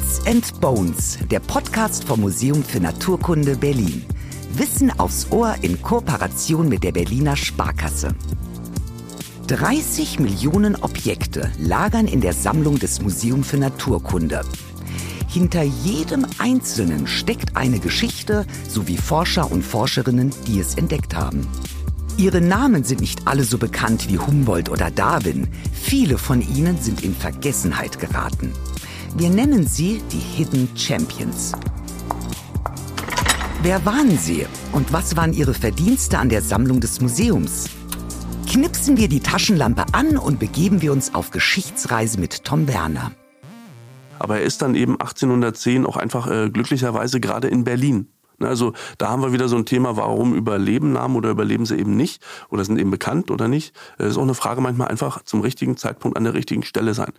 Bits and Bones, der Podcast vom Museum für Naturkunde Berlin. Wissen aufs Ohr in Kooperation mit der Berliner Sparkasse. 30 Millionen Objekte lagern in der Sammlung des Museum für Naturkunde. Hinter jedem einzelnen steckt eine Geschichte sowie Forscher und Forscherinnen, die es entdeckt haben. Ihre Namen sind nicht alle so bekannt wie Humboldt oder Darwin. Viele von ihnen sind in Vergessenheit geraten. Wir nennen sie die Hidden Champions. Wer waren sie und was waren ihre Verdienste an der Sammlung des Museums? Knipsen wir die Taschenlampe an und begeben wir uns auf Geschichtsreise mit Tom Werner. Aber er ist dann eben 1810 auch einfach äh, glücklicherweise gerade in Berlin. Ne, also da haben wir wieder so ein Thema, warum überleben Namen oder überleben sie eben nicht oder sind eben bekannt oder nicht. Das äh, ist auch eine Frage manchmal einfach zum richtigen Zeitpunkt an der richtigen Stelle sein.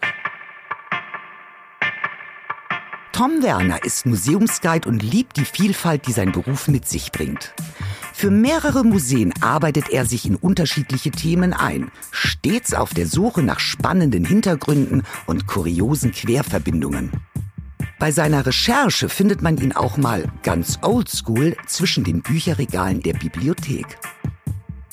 Tom Werner ist Museumsguide und liebt die Vielfalt, die sein Beruf mit sich bringt. Für mehrere Museen arbeitet er sich in unterschiedliche Themen ein, stets auf der Suche nach spannenden Hintergründen und kuriosen Querverbindungen. Bei seiner Recherche findet man ihn auch mal ganz oldschool zwischen den Bücherregalen der Bibliothek.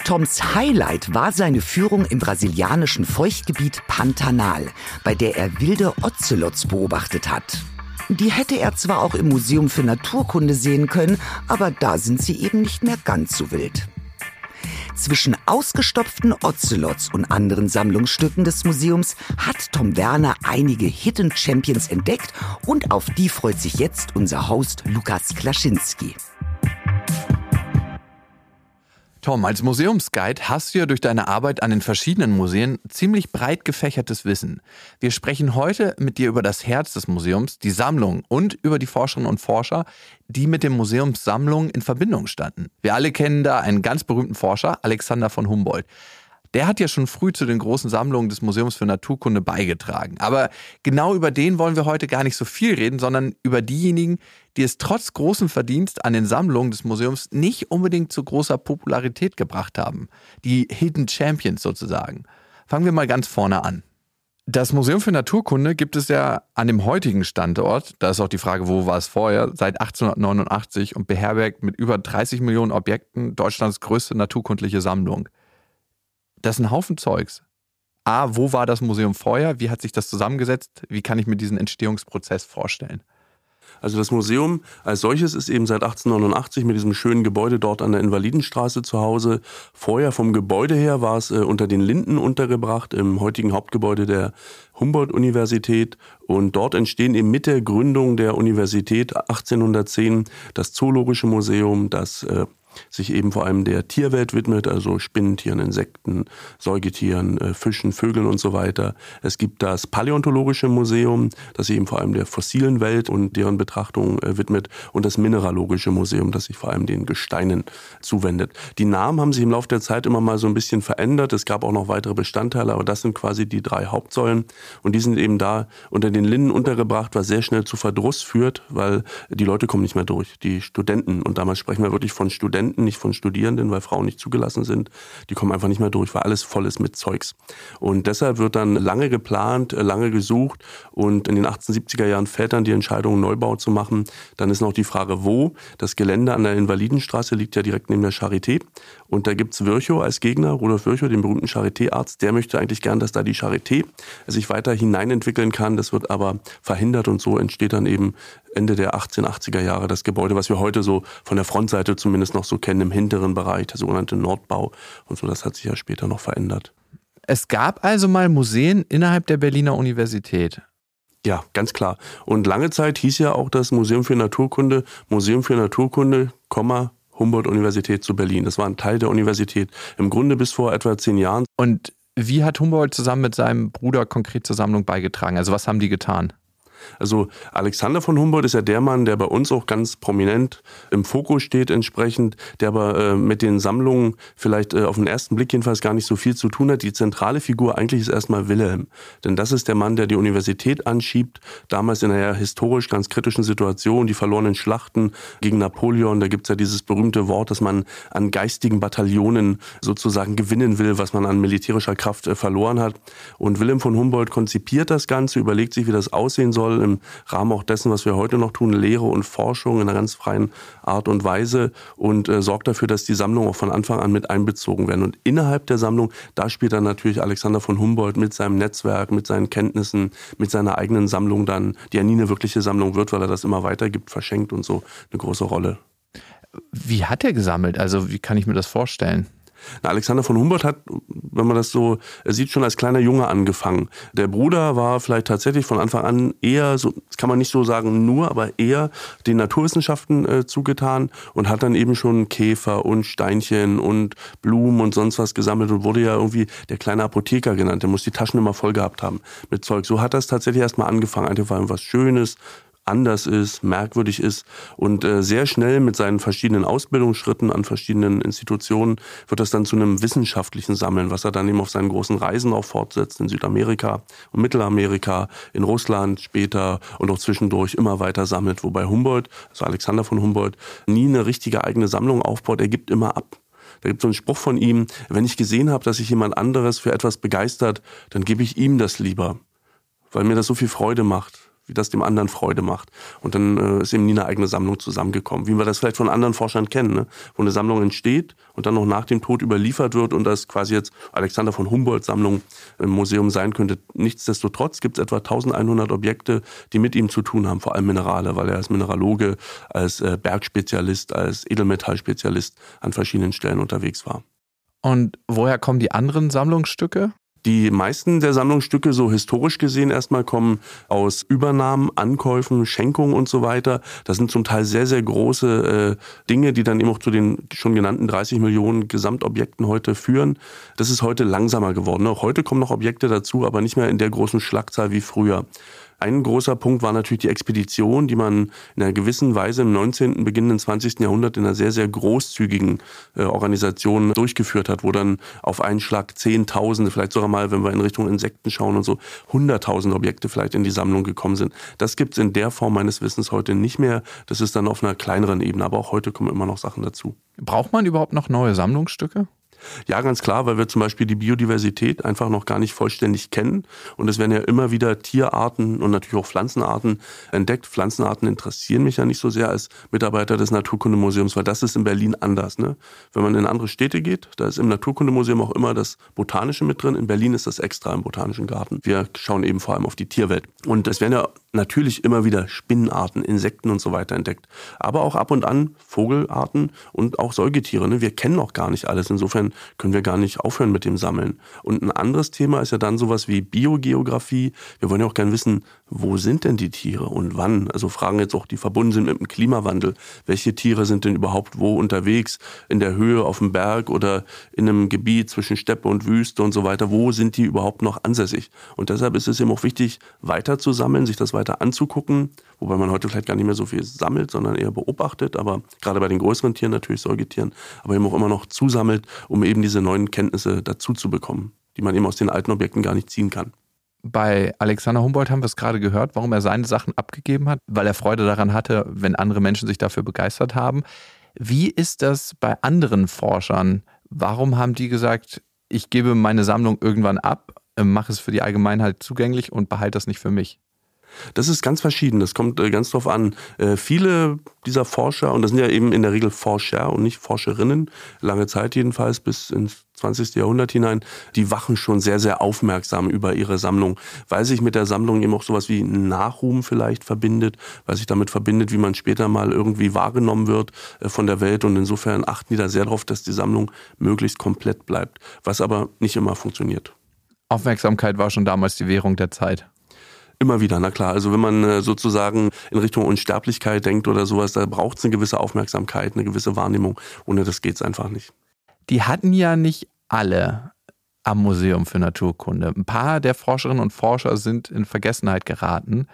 Toms Highlight war seine Führung im brasilianischen Feuchtgebiet Pantanal, bei der er wilde Ozelots beobachtet hat. Die hätte er zwar auch im Museum für Naturkunde sehen können, aber da sind sie eben nicht mehr ganz so wild. Zwischen ausgestopften Ocelots und anderen Sammlungsstücken des Museums hat Tom Werner einige Hidden Champions entdeckt und auf die freut sich jetzt unser Host Lukas Klaschinski. Tom, als Museumsguide hast du ja durch deine Arbeit an den verschiedenen Museen ziemlich breit gefächertes Wissen. Wir sprechen heute mit dir über das Herz des Museums, die Sammlung und über die Forscherinnen und Forscher, die mit dem Museumssammlung in Verbindung standen. Wir alle kennen da einen ganz berühmten Forscher, Alexander von Humboldt der hat ja schon früh zu den großen Sammlungen des Museums für Naturkunde beigetragen. Aber genau über den wollen wir heute gar nicht so viel reden, sondern über diejenigen, die es trotz großem Verdienst an den Sammlungen des Museums nicht unbedingt zu großer Popularität gebracht haben. Die Hidden Champions sozusagen. Fangen wir mal ganz vorne an. Das Museum für Naturkunde gibt es ja an dem heutigen Standort, da ist auch die Frage, wo war es vorher, seit 1889 und beherbergt mit über 30 Millionen Objekten Deutschlands größte naturkundliche Sammlung. Das ist ein Haufen Zeugs. A, wo war das Museum vorher? Wie hat sich das zusammengesetzt? Wie kann ich mir diesen Entstehungsprozess vorstellen? Also das Museum als solches ist eben seit 1889 mit diesem schönen Gebäude dort an der Invalidenstraße zu Hause. Vorher vom Gebäude her war es äh, unter den Linden untergebracht, im heutigen Hauptgebäude der Humboldt-Universität. Und dort entstehen eben mit der Gründung der Universität 1810 das Zoologische Museum, das äh, sich eben vor allem der Tierwelt widmet, also Spinnentieren, Insekten, Säugetieren, äh, Fischen, Vögeln und so weiter. Es gibt das Paläontologische Museum, das sich eben vor allem der fossilen Welt und deren Betrachtung äh, widmet und das Mineralogische Museum, das sich vor allem den Gesteinen zuwendet. Die Namen haben sich im Laufe der Zeit immer mal so ein bisschen verändert. Es gab auch noch weitere Bestandteile, aber das sind quasi die drei Hauptsäulen und die sind eben da unter den Linden untergebracht, was sehr schnell zu Verdruss führt, weil die Leute kommen nicht mehr durch, die Studenten und damals sprechen wir wirklich von Studenten Studenten, nicht von Studierenden, weil Frauen nicht zugelassen sind. Die kommen einfach nicht mehr durch, weil alles voll ist mit Zeugs. Und deshalb wird dann lange geplant, äh, lange gesucht und in den 1870er Jahren fällt dann die Entscheidung, Neubau zu machen. Dann ist noch die Frage, wo. Das Gelände an der Invalidenstraße liegt ja direkt neben der Charité. Und da gibt's Virchow als Gegner, Rudolf Virchow, den berühmten Charité-Arzt. Der möchte eigentlich gern, dass da die Charité sich weiter hineinentwickeln kann. Das wird aber verhindert und so entsteht dann eben Ende der 1880er Jahre das Gebäude, was wir heute so von der Frontseite zumindest noch so kennen, im hinteren Bereich, der sogenannte Nordbau. Und so, das hat sich ja später noch verändert. Es gab also mal Museen innerhalb der Berliner Universität. Ja, ganz klar. Und lange Zeit hieß ja auch das Museum für Naturkunde, Museum für Naturkunde, Humboldt-Universität zu Berlin. Das war ein Teil der Universität. Im Grunde bis vor etwa zehn Jahren. Und wie hat Humboldt zusammen mit seinem Bruder konkret zur Sammlung beigetragen? Also was haben die getan? Also Alexander von Humboldt ist ja der Mann, der bei uns auch ganz prominent im Fokus steht entsprechend, der aber äh, mit den Sammlungen vielleicht äh, auf den ersten Blick jedenfalls gar nicht so viel zu tun hat. Die zentrale Figur eigentlich ist erstmal Wilhelm. Denn das ist der Mann, der die Universität anschiebt, damals in einer historisch ganz kritischen Situation, die verlorenen Schlachten gegen Napoleon. Da gibt's ja dieses berühmte Wort, dass man an geistigen Bataillonen sozusagen gewinnen will, was man an militärischer Kraft äh, verloren hat. Und Wilhelm von Humboldt konzipiert das Ganze, überlegt sich, wie das aussehen soll soll, im Rahmen auch dessen, was wir heute noch tun, Lehre und Forschung in einer ganz freien Art und Weise und äh, sorgt dafür, dass die Sammlungen auch von Anfang an mit einbezogen werden. Und innerhalb der Sammlung, da spielt dann natürlich Alexander von Humboldt mit seinem Netzwerk, mit seinen Kenntnissen, mit seiner eigenen Sammlung dann, die ja nie eine wirkliche Sammlung wird, weil er das immer weitergibt, verschenkt und so, eine große Rolle. Wie hat er gesammelt? Also wie kann ich mir das vorstellen? Alexander von Humboldt hat, wenn man das so sieht, schon als kleiner Junge angefangen. Der Bruder war vielleicht tatsächlich von Anfang an eher, so, das kann man nicht so sagen nur, aber eher den Naturwissenschaften äh, zugetan und hat dann eben schon Käfer und Steinchen und Blumen und sonst was gesammelt und wurde ja irgendwie der kleine Apotheker genannt. Der muss die Taschen immer voll gehabt haben mit Zeug. So hat das tatsächlich erstmal angefangen. Einfach was Schönes, anders ist, merkwürdig ist. Und äh, sehr schnell mit seinen verschiedenen Ausbildungsschritten an verschiedenen Institutionen wird das dann zu einem wissenschaftlichen Sammeln, was er dann eben auf seinen großen Reisen auch fortsetzt in Südamerika und Mittelamerika, in Russland später und auch zwischendurch immer weiter sammelt, wobei Humboldt, also Alexander von Humboldt, nie eine richtige eigene Sammlung aufbaut, er gibt immer ab. Da gibt es so einen Spruch von ihm, wenn ich gesehen habe, dass sich jemand anderes für etwas begeistert, dann gebe ich ihm das lieber, weil mir das so viel Freude macht wie das dem anderen Freude macht. Und dann äh, ist eben nie eine eigene Sammlung zusammengekommen, wie wir das vielleicht von anderen Forschern kennen, ne? wo eine Sammlung entsteht und dann noch nach dem Tod überliefert wird und das quasi jetzt Alexander von Humboldt Sammlung im Museum sein könnte. Nichtsdestotrotz gibt es etwa 1100 Objekte, die mit ihm zu tun haben, vor allem Minerale, weil er als Mineraloge, als äh, Bergspezialist, als Edelmetallspezialist an verschiedenen Stellen unterwegs war. Und woher kommen die anderen Sammlungsstücke? Die meisten der Sammlungsstücke, so historisch gesehen, erstmal kommen aus Übernahmen, Ankäufen, Schenkungen und so weiter. Das sind zum Teil sehr, sehr große äh, Dinge, die dann eben auch zu den schon genannten 30 Millionen Gesamtobjekten heute führen. Das ist heute langsamer geworden. Auch heute kommen noch Objekte dazu, aber nicht mehr in der großen Schlagzahl wie früher. Ein großer Punkt war natürlich die Expedition, die man in einer gewissen Weise im 19., beginnenden 20. Jahrhundert in einer sehr, sehr großzügigen äh, Organisation durchgeführt hat, wo dann auf einen Schlag Zehntausende, vielleicht sogar mal, wenn wir in Richtung Insekten schauen und so, Hunderttausende Objekte vielleicht in die Sammlung gekommen sind. Das gibt es in der Form meines Wissens heute nicht mehr. Das ist dann auf einer kleineren Ebene, aber auch heute kommen immer noch Sachen dazu. Braucht man überhaupt noch neue Sammlungsstücke? Ja, ganz klar, weil wir zum Beispiel die Biodiversität einfach noch gar nicht vollständig kennen. Und es werden ja immer wieder Tierarten und natürlich auch Pflanzenarten entdeckt. Pflanzenarten interessieren mich ja nicht so sehr als Mitarbeiter des Naturkundemuseums, weil das ist in Berlin anders. Ne? Wenn man in andere Städte geht, da ist im Naturkundemuseum auch immer das Botanische mit drin. In Berlin ist das extra im Botanischen Garten. Wir schauen eben vor allem auf die Tierwelt. Und es werden ja natürlich immer wieder Spinnenarten, Insekten und so weiter entdeckt. Aber auch ab und an Vogelarten und auch Säugetiere. Ne? Wir kennen noch gar nicht alles. Insofern können wir gar nicht aufhören mit dem Sammeln. Und ein anderes Thema ist ja dann sowas wie Biogeografie. Wir wollen ja auch gerne wissen, wo sind denn die Tiere und wann? Also Fragen jetzt auch, die verbunden sind mit dem Klimawandel. Welche Tiere sind denn überhaupt wo unterwegs? In der Höhe, auf dem Berg oder in einem Gebiet zwischen Steppe und Wüste und so weiter? Wo sind die überhaupt noch ansässig? Und deshalb ist es eben auch wichtig, weiter zu sammeln, sich das weiter anzugucken, wobei man heute vielleicht gar nicht mehr so viel sammelt, sondern eher beobachtet, aber gerade bei den größeren Tieren, natürlich Säugetieren, aber eben auch immer noch zusammelt, um eben diese neuen Kenntnisse dazu zu bekommen, die man eben aus den alten Objekten gar nicht ziehen kann. Bei Alexander Humboldt haben wir es gerade gehört, warum er seine Sachen abgegeben hat, weil er Freude daran hatte, wenn andere Menschen sich dafür begeistert haben. Wie ist das bei anderen Forschern? Warum haben die gesagt, ich gebe meine Sammlung irgendwann ab, mache es für die Allgemeinheit zugänglich und behalte das nicht für mich? Das ist ganz verschieden. Das kommt äh, ganz drauf an. Äh, viele dieser Forscher, und das sind ja eben in der Regel Forscher und nicht Forscherinnen, lange Zeit jedenfalls bis ins 20. Jahrhundert hinein, die wachen schon sehr, sehr aufmerksam über ihre Sammlung, weil sich mit der Sammlung eben auch sowas wie Nachruhm vielleicht verbindet, weil sich damit verbindet, wie man später mal irgendwie wahrgenommen wird äh, von der Welt. Und insofern achten die da sehr darauf, dass die Sammlung möglichst komplett bleibt, was aber nicht immer funktioniert. Aufmerksamkeit war schon damals die Währung der Zeit. Immer wieder, na klar. Also wenn man äh, sozusagen in Richtung Unsterblichkeit denkt oder sowas, da braucht es eine gewisse Aufmerksamkeit, eine gewisse Wahrnehmung. Ohne das geht es einfach nicht. Die hatten ja nicht alle am Museum für Naturkunde. Ein paar der Forscherinnen und Forscher sind in Vergessenheit geraten.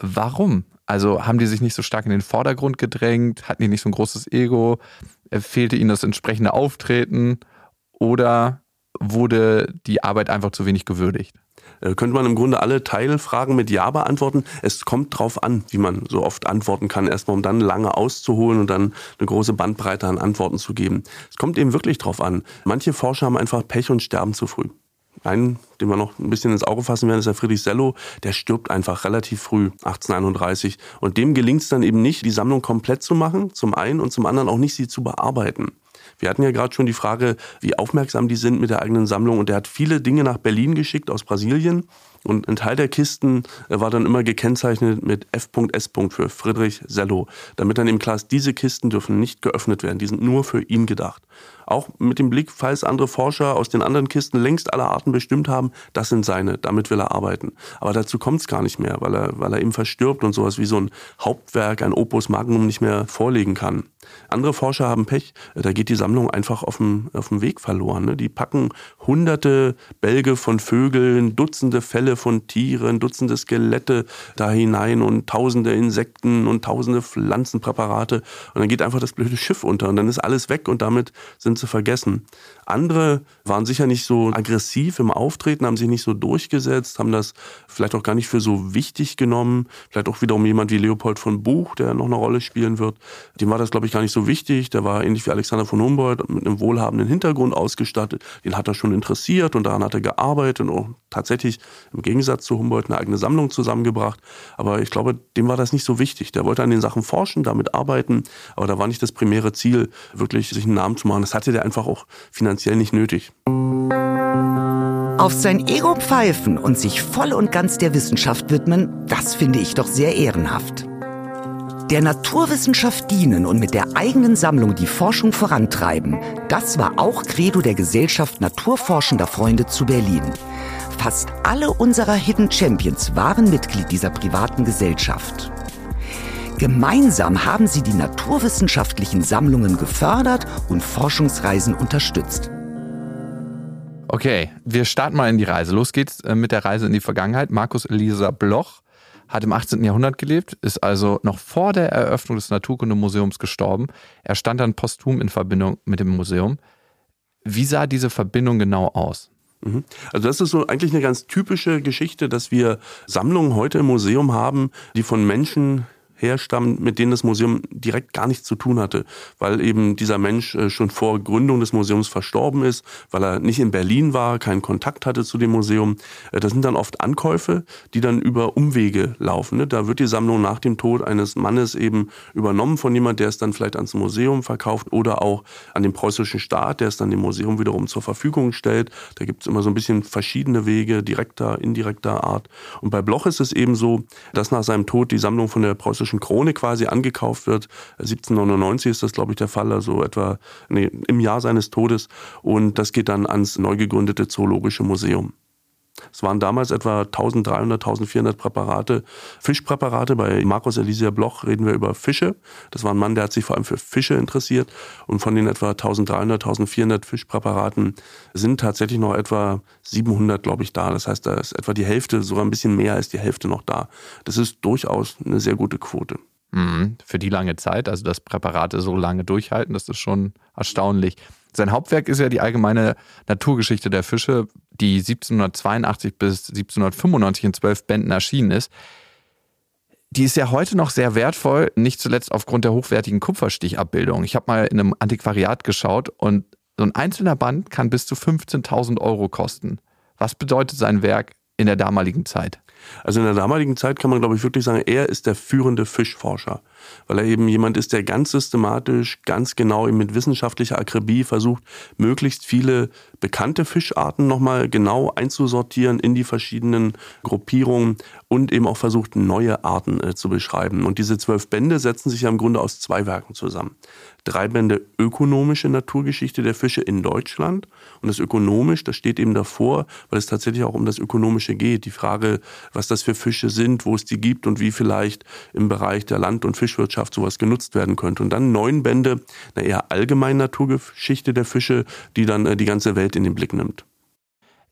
Warum? Also haben die sich nicht so stark in den Vordergrund gedrängt? Hatten die nicht so ein großes Ego? Fehlte ihnen das entsprechende Auftreten? Oder wurde die Arbeit einfach zu wenig gewürdigt? Äh, könnte man im Grunde alle Teilfragen mit Ja beantworten. Es kommt drauf an, wie man so oft antworten kann, erstmal um dann lange auszuholen und dann eine große Bandbreite an Antworten zu geben. Es kommt eben wirklich drauf an. Manche Forscher haben einfach Pech und sterben zu früh Einen, den wir noch ein bisschen ins Auge fassen werden, ist der Friedrich Sello. Der stirbt einfach relativ früh, 1831. Und dem gelingt es dann eben nicht, die Sammlung komplett zu machen, zum einen, und zum anderen auch nicht, sie zu bearbeiten. Wir hatten ja gerade schon die Frage, wie aufmerksam die sind mit der eigenen Sammlung. Und er hat viele Dinge nach Berlin geschickt aus Brasilien. Und ein Teil der Kisten äh, war dann immer gekennzeichnet mit F.S. für Friedrich Sello, damit dann eben klar ist, diese Kisten dürfen nicht geöffnet werden, die sind nur für ihn gedacht. Auch mit dem Blick, falls andere Forscher aus den anderen Kisten längst alle Arten bestimmt haben, das sind seine, damit will er arbeiten. Aber dazu kommt es gar nicht mehr, weil er, weil er eben verstirbt und sowas wie so ein Hauptwerk, ein Opus Magnum nicht mehr vorlegen kann. Andere Forscher haben Pech, da geht die Sammlung einfach auf dem, auf dem Weg verloren. Ne? Die packen hunderte Bälge von Vögeln, Dutzende Fälle von Tieren, Dutzende Skelette da hinein und tausende Insekten und tausende Pflanzenpräparate. Und dann geht einfach das blöde Schiff unter und dann ist alles weg und damit sind sie vergessen. Andere waren sicher nicht so aggressiv im Auftreten, haben sich nicht so durchgesetzt, haben das vielleicht auch gar nicht für so wichtig genommen. Vielleicht auch wiederum jemand wie Leopold von Buch, der noch eine Rolle spielen wird. Dem war das, glaube ich, gar nicht so wichtig. Der war ähnlich wie Alexander von Humboldt mit einem wohlhabenden Hintergrund ausgestattet. Den hat er schon interessiert und daran hat er gearbeitet und auch tatsächlich im Gegensatz zu Humboldt eine eigene Sammlung zusammengebracht. Aber ich glaube, dem war das nicht so wichtig. Der wollte an den Sachen forschen, damit arbeiten, aber da war nicht das primäre Ziel, wirklich sich einen Namen zu machen. Das hatte der einfach auch finanziell nicht nötig. Auf sein Ego pfeifen und sich voll und ganz der Wissenschaft widmen, das finde ich doch sehr ehrenhaft. Der Naturwissenschaft dienen und mit der eigenen Sammlung die Forschung vorantreiben, das war auch Credo der Gesellschaft Naturforschender Freunde zu Berlin. Fast alle unserer Hidden Champions waren Mitglied dieser privaten Gesellschaft. Gemeinsam haben sie die naturwissenschaftlichen Sammlungen gefördert und Forschungsreisen unterstützt. Okay, wir starten mal in die Reise. Los geht's äh, mit der Reise in die Vergangenheit. Markus Elisa Bloch hat im 18. Jahrhundert gelebt, ist also noch vor der Eröffnung des Naturkundemuseums gestorben. Er stand dann posthum in Verbindung mit dem Museum. Wie sah diese Verbindung genau aus? Mhm. Also das ist so eigentlich eine ganz typische Geschichte, dass wir Sammlungen heute im Museum haben, die von Menschen herstammen, mit denen das Museum direkt gar nichts zu tun hatte, weil eben dieser Mensch äh, schon vor Gründung des Museums verstorben ist, weil er nicht in Berlin war, keinen Kontakt hatte zu dem Museum. Äh, das sind dann oft Ankäufe, die dann über Umwege laufen. Ne? Da wird die Sammlung nach dem Tod eines Mannes eben übernommen von jemand, der es dann vielleicht ans Museum verkauft oder auch an den preußischen Staat, der es dann dem Museum wiederum zur Verfügung stellt. Da gibt es immer so ein bisschen verschiedene Wege, direkter, indirekter Art. Und bei Bloch ist es eben so, dass nach seinem Tod die Sammlung von der preußischen Preußischen Krone quasi angekauft wird. 1799 ist das, glaube ich, der Fall, also etwa nee, im Jahr seines Todes. Und das geht dann ans neu gegründete Zoologische Museum. Es waren damals etwa 1300, 1400 Präparate, Fischpräparate. Bei Markus Elisia Bloch reden wir über Fische. Das war ein Mann, der hat sich vor allem für Fische interessiert. Und von den etwa 1300, 1400 Fischpräparaten sind tatsächlich noch etwa 700, glaube ich, da. Das heißt, da ist etwa die Hälfte, sogar ein bisschen mehr als die Hälfte noch da. Das ist durchaus eine sehr gute Quote. Mhm. Für die lange Zeit, also dass Präparate so lange durchhalten, das ist schon erstaunlich. Sein Hauptwerk ist ja die allgemeine Naturgeschichte der Fische, die 1782 bis 1795 in zwölf Bänden erschienen ist. Die ist ja heute noch sehr wertvoll, nicht zuletzt aufgrund der hochwertigen Kupferstichabbildung. Ich habe mal in einem Antiquariat geschaut und so ein einzelner Band kann bis zu 15.000 Euro kosten. Was bedeutet sein Werk in der damaligen Zeit? Also in der damaligen Zeit kann man, glaube ich, wirklich sagen, er ist der führende Fischforscher, weil er eben jemand ist, der ganz systematisch, ganz genau mit wissenschaftlicher Akribie versucht, möglichst viele bekannte Fischarten nochmal genau einzusortieren in die verschiedenen Gruppierungen und eben auch versucht, neue Arten äh, zu beschreiben. Und diese zwölf Bände setzen sich ja im Grunde aus zwei Werken zusammen. Drei Bände ökonomische Naturgeschichte der Fische in Deutschland. Und das ökonomisch, das steht eben davor, weil es tatsächlich auch um das Ökonomische geht. Die Frage, was das für Fische sind, wo es die gibt und wie vielleicht im Bereich der Land- und Fischwirtschaft sowas genutzt werden könnte. Und dann neun Bände, eine eher allgemeine Naturgeschichte der Fische, die dann äh, die ganze Welt in den Blick nimmt.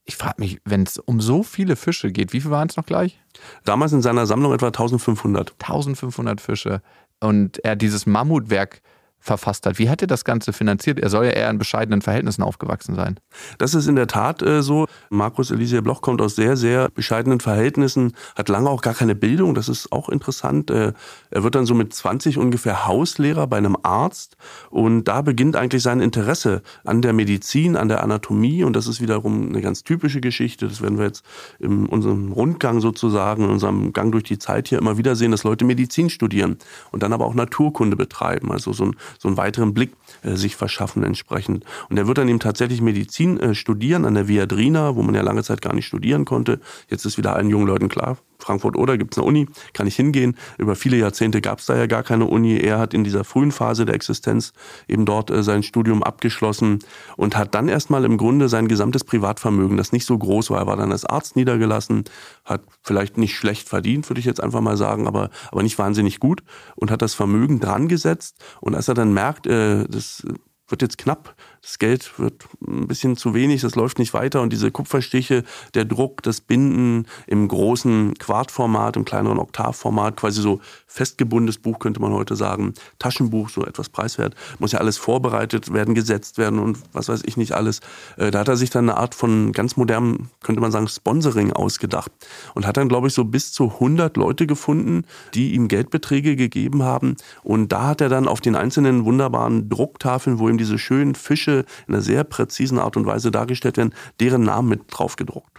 Ich frage mich, wenn es um so viele Fische geht, wie viele waren es noch gleich? Damals in seiner Sammlung etwa 1500. 1500 Fische. Und er dieses Mammutwerk verfasst hat. Wie hat er das Ganze finanziert? Er soll ja eher in bescheidenen Verhältnissen aufgewachsen sein. Das ist in der Tat äh, so. Markus Eliezer Bloch kommt aus sehr, sehr bescheidenen Verhältnissen, hat lange auch gar keine Bildung. Das ist auch interessant. Äh, er wird dann so mit 20 ungefähr Hauslehrer bei einem Arzt. Und da beginnt eigentlich sein Interesse an der Medizin, an der Anatomie. Und das ist wiederum eine ganz typische Geschichte. Das werden wir jetzt in unserem Rundgang sozusagen, in unserem Gang durch die Zeit hier immer wieder sehen, dass Leute Medizin studieren und dann aber auch Naturkunde betreiben. Also so ein so einen weiteren Blick äh, sich verschaffen entsprechend. Und er wird dann eben tatsächlich Medizin äh, studieren an der Viadrina, wo man ja lange Zeit gar nicht studieren konnte. Jetzt ist wieder allen jungen Leuten klar, Frankfurt oder gibt es eine Uni, kann ich hingehen. Über viele Jahrzehnte gab es da ja gar keine Uni. Er hat in dieser frühen Phase der Existenz eben dort äh, sein Studium abgeschlossen und hat dann erstmal im Grunde sein gesamtes Privatvermögen, das nicht so groß war, er war dann als Arzt niedergelassen, hat vielleicht nicht schlecht verdient, würde ich jetzt einfach mal sagen, aber, aber nicht wahnsinnig gut und hat das Vermögen dran gesetzt. Und als er dann merkt, äh, das wird jetzt knapp, das Geld wird ein bisschen zu wenig, das läuft nicht weiter. Und diese Kupferstiche, der Druck, das Binden im großen Quartformat, im kleineren Oktavformat, quasi so festgebundenes Buch könnte man heute sagen, Taschenbuch, so etwas preiswert, muss ja alles vorbereitet werden, gesetzt werden und was weiß ich nicht alles. Äh, da hat er sich dann eine Art von ganz modernem, könnte man sagen, Sponsoring ausgedacht. Und hat dann, glaube ich, so bis zu 100 Leute gefunden, die ihm Geldbeträge gegeben haben. Und da hat er dann auf den einzelnen wunderbaren Drucktafeln, wo ihm diese schönen Fische in einer sehr präzisen Art und Weise dargestellt werden, deren Namen mit drauf gedruckt.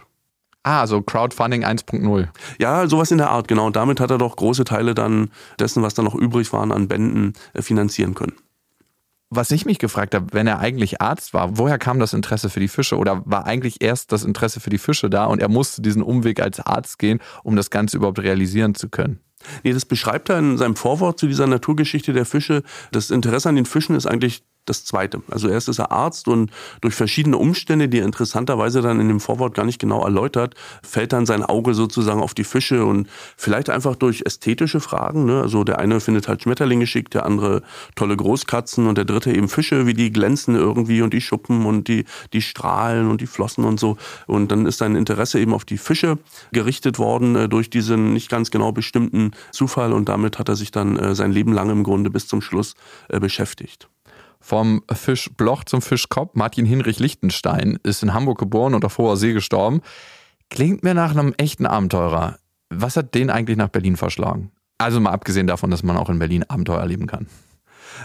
Ah, so Crowdfunding 1.0. Ja, sowas in der Art, genau. Und damit hat er doch große Teile dann dessen, was dann noch übrig waren an Bänden, äh, finanzieren können. Was ich mich gefragt habe, wenn er eigentlich Arzt war, woher kam das Interesse für die Fische? Oder war eigentlich erst das Interesse für die Fische da und er musste diesen Umweg als Arzt gehen, um das Ganze überhaupt realisieren zu können? Nee, das beschreibt er in seinem Vorwort zu dieser Naturgeschichte der Fische. Das Interesse an den Fischen ist eigentlich das Zweite. Also erst ist er Arzt und durch verschiedene Umstände, die er interessanterweise dann in dem Vorwort gar nicht genau erläutert, fällt dann sein Auge sozusagen auf die Fische und vielleicht einfach durch ästhetische Fragen. Ne? Also der eine findet halt Schmetterlinge schick, der andere tolle Großkatzen und der dritte eben Fische, wie die glänzen irgendwie und die Schuppen und die, die Strahlen und die Flossen und so. Und dann ist sein Interesse eben auf die Fische gerichtet worden äh, durch diesen nicht ganz genau bestimmten Zufall und damit hat er sich dann äh, sein Leben lang im Grunde bis zum Schluss äh, beschäftigt. Vom Fisch Bloch zum Fischkopf. Martin Hinrich Lichtenstein ist in Hamburg geboren und auf hoher See gestorben. Klingt mir nach einem echten Abenteurer. Was hat den eigentlich nach Berlin verschlagen? Also mal abgesehen davon, dass man auch in Berlin Abenteuer erleben kann.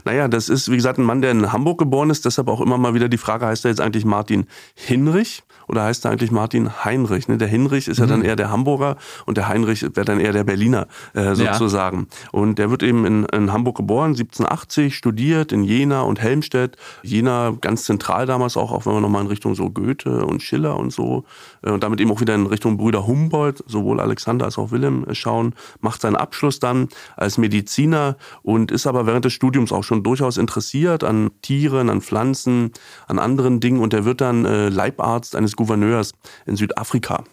Naja, das ist, wie gesagt, ein Mann, der in Hamburg geboren ist. Deshalb auch immer mal wieder die Frage, heißt er jetzt eigentlich Martin Hinrich? oder heißt er eigentlich Martin Heinrich? Ne? Der Hinrich ist mhm. ja dann mhm. eher der Hamburger und der Heinrich wäre dann eher der Berliner äh, sozusagen. Ja. Und der wird eben in, in Hamburg geboren, 1780, studiert in Jena und Helmstedt. Jena ganz zentral damals auch, auch wenn wir nochmal in Richtung so Goethe und Schiller und so äh, und damit eben auch wieder in Richtung Brüder Humboldt, sowohl Alexander als auch Wilhelm äh, schauen, macht seinen Abschluss dann als Mediziner und ist aber während des Studiums auch schon durchaus interessiert an Tieren, an Pflanzen, an anderen Dingen und er wird dann äh, Leibarzt eines Gouverneurs in Südafrika.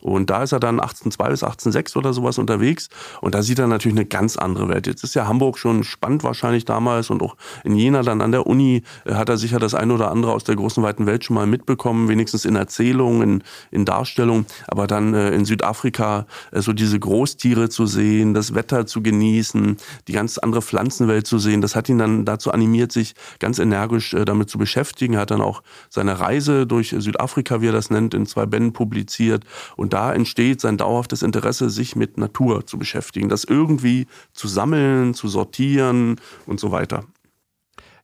Und da ist er dann 1802 bis 1806 oder sowas unterwegs. Und da sieht er natürlich eine ganz andere Welt. Jetzt ist ja Hamburg schon spannend wahrscheinlich damals und auch in Jena dann an der Uni äh, hat er sicher das eine oder andere aus der großen weiten Welt schon mal mitbekommen, wenigstens in Erzählungen, in, in Darstellung. Aber dann äh, in Südafrika äh, so diese Großtiere zu sehen, das Wetter zu genießen, die ganz andere Pflanzenwelt zu sehen, das hat ihn dann dazu animiert, sich ganz energisch äh, damit zu beschäftigen. Er hat dann auch seine Reise durch Südafrika, wie er das nennt, in zwei Bänden publiziert und und da entsteht sein dauerhaftes Interesse, sich mit Natur zu beschäftigen, das irgendwie zu sammeln, zu sortieren und so weiter.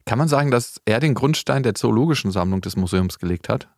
Kann man sagen, dass er den Grundstein der zoologischen Sammlung des Museums gelegt hat?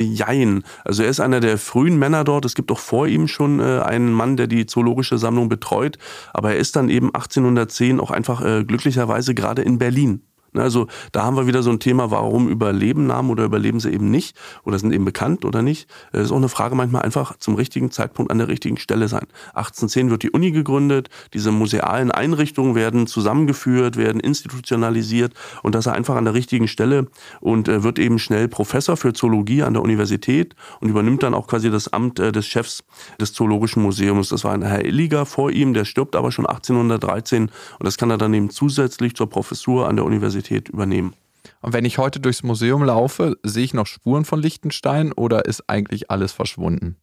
Jein. Also er ist einer der frühen Männer dort. Es gibt auch vor ihm schon äh, einen Mann, der die zoologische Sammlung betreut. Aber er ist dann eben 1810 auch einfach äh, glücklicherweise gerade in Berlin also da haben wir wieder so ein Thema, warum überleben Namen oder überleben sie eben nicht oder sind eben bekannt oder nicht. Das ist auch eine Frage manchmal einfach zum richtigen Zeitpunkt an der richtigen Stelle sein. 1810 wird die Uni gegründet, diese musealen Einrichtungen werden zusammengeführt, werden institutionalisiert und das einfach an der richtigen Stelle und äh, wird eben schnell Professor für Zoologie an der Universität und übernimmt dann auch quasi das Amt äh, des Chefs des Zoologischen Museums. Das war ein Herr Illiger vor ihm, der stirbt aber schon 1813 und das kann er dann eben zusätzlich zur Professur an der Universität Universität übernehmen. Und wenn ich heute durchs Museum laufe, sehe ich noch Spuren von Liechtenstein oder ist eigentlich alles verschwunden?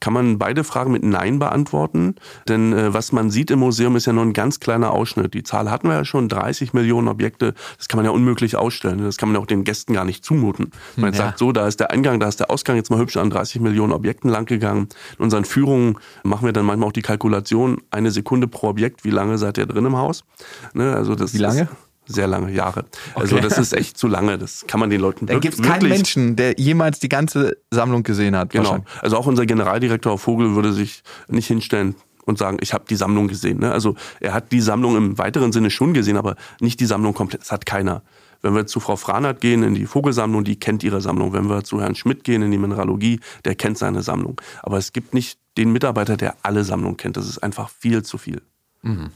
kann man beide Fragen mit Nein beantworten. Denn äh, was man sieht im Museum ist ja nur ein ganz kleiner Ausschnitt. Die Zahl hatten wir ja schon, 30 Millionen Objekte. Das kann man ja unmöglich ausstellen. Das kann man ja auch den Gästen gar nicht zumuten. Man ja. sagt so, da ist der Eingang, da ist der Ausgang jetzt mal hübsch an 30 Millionen Objekten langgegangen. In unseren Führungen machen wir dann manchmal auch die Kalkulation, eine Sekunde pro Objekt, wie lange seid ihr drin im Haus? Ne, also das wie lange? Ist, sehr lange Jahre. Also okay. Also das ist echt zu lange. Das kann man den Leuten Da gibt es keinen Menschen, der jemals die ganze Sammlung gesehen hat. Genau. Also auch unser Generaldirektor Vogel würde sich nicht hinstellen und sagen, ich habe die Sammlung gesehen. Ne? Also er hat die Sammlung im weiteren Sinne schon gesehen, aber nicht die Sammlung komplett. Das hat keiner. Wenn wir zu Frau Franert gehen in die Vogelsammlung, die kennt ihre Sammlung. Wenn wir zu Herrn Schmidt gehen in die Mineralogie, der kennt seine Sammlung. Aber es gibt nicht den Mitarbeiter, der alle Sammlungen kennt. Das ist einfach viel zu viel. Mhm.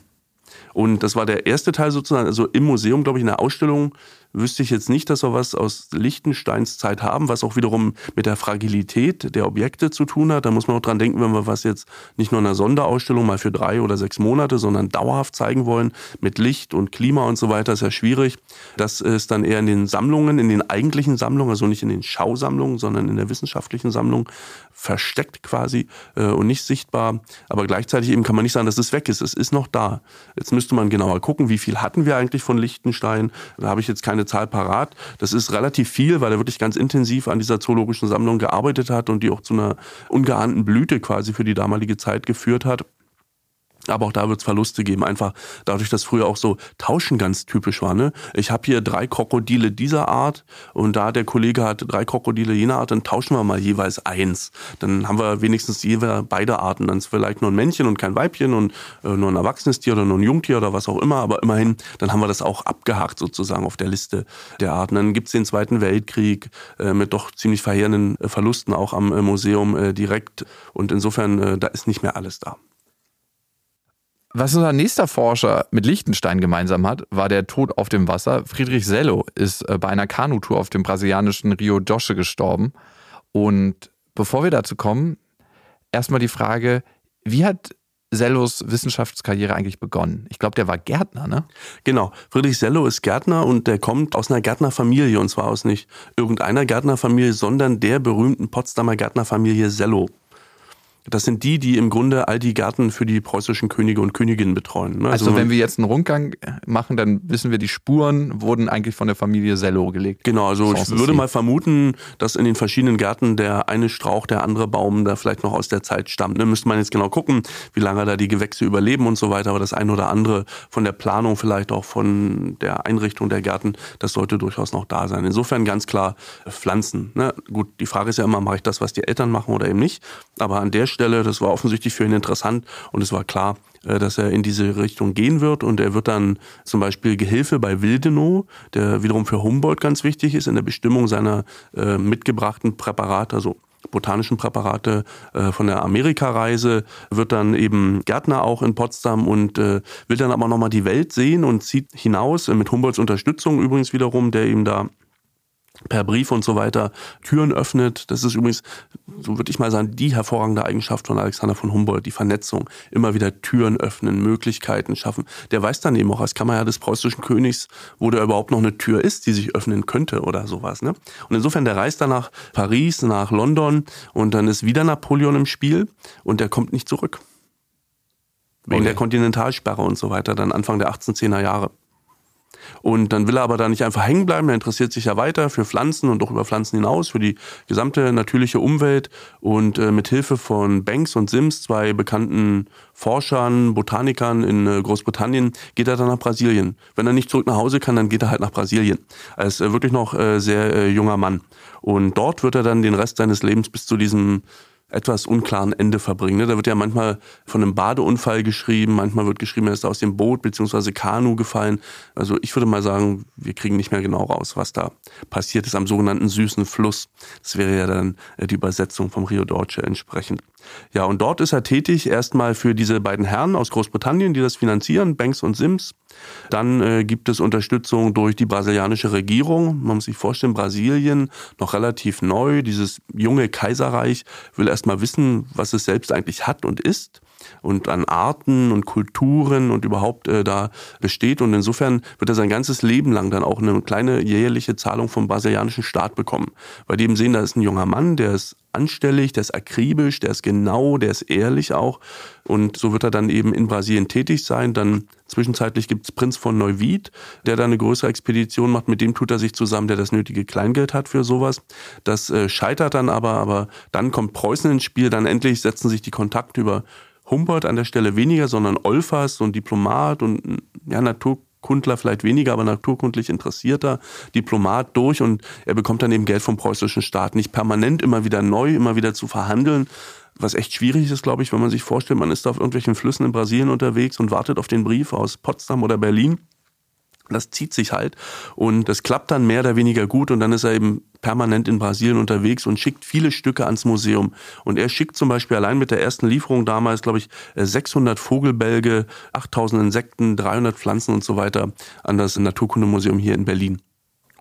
Und das war der erste Teil sozusagen, also im Museum, glaube ich, in der Ausstellung wüsste ich jetzt nicht, dass wir was aus Lichtensteins Zeit haben, was auch wiederum mit der Fragilität der Objekte zu tun hat. Da muss man auch dran denken, wenn wir was jetzt nicht nur in einer Sonderausstellung mal für drei oder sechs Monate, sondern dauerhaft zeigen wollen, mit Licht und Klima und so weiter, ist ja schwierig. Das ist dann eher in den Sammlungen, in den eigentlichen Sammlungen, also nicht in den Schausammlungen, sondern in der wissenschaftlichen Sammlung versteckt quasi äh, und nicht sichtbar. Aber gleichzeitig eben kann man nicht sagen, dass es weg ist. Es ist noch da. Jetzt müsste man genauer gucken, wie viel hatten wir eigentlich von Lichtenstein. Da habe ich jetzt keine Zahl parat. Das ist relativ viel, weil er wirklich ganz intensiv an dieser zoologischen Sammlung gearbeitet hat und die auch zu einer ungeahnten Blüte quasi für die damalige Zeit geführt hat. Aber auch da wird es Verluste geben, einfach dadurch, dass früher auch so Tauschen ganz typisch war. Ne? Ich habe hier drei Krokodile dieser Art und da der Kollege hat drei Krokodile jener Art, dann tauschen wir mal jeweils eins. Dann haben wir wenigstens jeweils beide Arten. Dann ist vielleicht nur ein Männchen und kein Weibchen und äh, nur ein erwachsenes Tier oder nur ein Jungtier oder was auch immer. Aber immerhin, dann haben wir das auch abgehakt sozusagen auf der Liste der Arten. Dann gibt's den Zweiten Weltkrieg äh, mit doch ziemlich verheerenden äh, Verlusten auch am äh, Museum äh, direkt. Und insofern, äh, da ist nicht mehr alles da. Was unser nächster Forscher mit Liechtenstein gemeinsam hat, war der Tod auf dem Wasser. Friedrich Sello ist äh, bei einer Kanutour auf dem brasilianischen Rio Doce gestorben. Und bevor wir dazu kommen, erstmal die Frage, wie hat Sellos Wissenschaftskarriere eigentlich begonnen? Ich glaube, der war Gärtner, ne? Genau. Friedrich Sello ist Gärtner und der kommt aus einer Gärtnerfamilie und zwar aus nicht irgendeiner Gärtnerfamilie, sondern der berühmten Potsdamer Gärtnerfamilie Sello. Das sind die, die im Grunde all die Gärten für die preußischen Könige und Königinnen betreuen. Ne? Also, also wenn wir jetzt einen Rundgang machen, dann wissen wir, die Spuren wurden eigentlich von der Familie Sello gelegt. Genau, also ich würde mal vermuten, dass in den verschiedenen Gärten der eine Strauch, der andere Baum da vielleicht noch aus der Zeit stammt. Ne? Müsste man jetzt genau gucken, wie lange da die Gewächse überleben und so weiter. Aber das eine oder andere von der Planung, vielleicht auch von der Einrichtung der Gärten, das sollte durchaus noch da sein. Insofern ganz klar Pflanzen. Ne? Gut, die Frage ist ja immer, mache ich das, was die Eltern machen oder eben nicht? Aber an der Stelle. Das war offensichtlich für ihn interessant und es war klar, äh, dass er in diese Richtung gehen wird und er wird dann zum Beispiel Gehilfe bei Willdenow, der wiederum für Humboldt ganz wichtig ist in der Bestimmung seiner äh, mitgebrachten Präparate, also botanischen Präparate äh, von der Amerikareise, wird dann eben Gärtner auch in Potsdam und will dann aber nochmal die Welt sehen und zieht hinaus, mit Humboldts Unterstützung übrigens wiederum, der ihm da per Brief und so weiter Türen öffnet. Das ist übrigens, so würde ich mal sagen, die hervorragende Eigenschaft von Alexander von Humboldt, die Vernetzung. Immer wieder Türen öffnen, Möglichkeiten schaffen. Der weiß dann eben auch als Kammerherr des preußischen Königs, wo da überhaupt noch eine Tür ist, die sich öffnen könnte oder sowas. Ne? Und insofern, der reist dann nach Paris, nach London und dann ist wieder Napoleon im Spiel und der kommt nicht zurück. Wegen okay. der Kontinentalsperre und so weiter, dann Anfang der 1810er Jahre. Und dann will er aber da nicht einfach hängen bleiben, er interessiert sich ja weiter für Pflanzen und auch über Pflanzen hinaus, für die gesamte natürliche Umwelt. Und äh, mit Hilfe von Banks und Sims, zwei bekannten Forschern, Botanikern in äh, Großbritannien, geht er dann nach Brasilien. Wenn er nicht zurück nach Hause kann, dann geht er halt nach Brasilien. Ist äh, wirklich noch äh, sehr äh, junger Mann. Und dort wird er dann den Rest seines Lebens bis zu diesem etwas unklaren Ende verbringen. Ne? Da wird ja manchmal von einem Badeunfall geschrieben, manchmal wird geschrieben, er ist aus dem Boot bzw. Kanu gefallen. Also ich würde mal sagen, wir kriegen nicht mehr genau raus, was da passiert ist am sogenannten süßen Fluss. Das wäre ja dann äh, die Übersetzung vom Rio Dorce entsprechend. Ja, und dort ist er tätig, erstmal für diese beiden Herren aus Großbritannien, die das finanzieren, Banks und Sims. Dann äh, gibt es Unterstützung durch die brasilianische Regierung. Man muss sich vorstellen, Brasilien noch relativ neu. Dieses junge Kaiserreich will erstmal wissen, was es selbst eigentlich hat und ist und an Arten und Kulturen und überhaupt äh, da besteht. Und insofern wird er sein ganzes Leben lang dann auch eine kleine jährliche Zahlung vom brasilianischen Staat bekommen. Weil die eben sehen, da ist ein junger Mann, der ist anstellig, der ist akribisch, der ist genau, der ist ehrlich auch. Und so wird er dann eben in Brasilien tätig sein. Dann zwischenzeitlich gibt es Prinz von Neuwied, der da eine größere Expedition macht. Mit dem tut er sich zusammen, der das nötige Kleingeld hat für sowas. Das äh, scheitert dann aber, aber dann kommt Preußen ins Spiel. Dann endlich setzen sich die Kontakte über Humboldt an der Stelle weniger, sondern Olfers, so ein Diplomat und ja, Natur Kundler vielleicht weniger, aber naturkundlich interessierter Diplomat durch und er bekommt dann eben Geld vom preußischen Staat. Nicht permanent immer wieder neu, immer wieder zu verhandeln, was echt schwierig ist, glaube ich, wenn man sich vorstellt, man ist auf irgendwelchen Flüssen in Brasilien unterwegs und wartet auf den Brief aus Potsdam oder Berlin. Das zieht sich halt und das klappt dann mehr oder weniger gut und dann ist er eben permanent in Brasilien unterwegs und schickt viele Stücke ans Museum. Und er schickt zum Beispiel allein mit der ersten Lieferung damals, glaube ich, 600 Vogelbälge, 8000 Insekten, 300 Pflanzen und so weiter an das Naturkundemuseum hier in Berlin.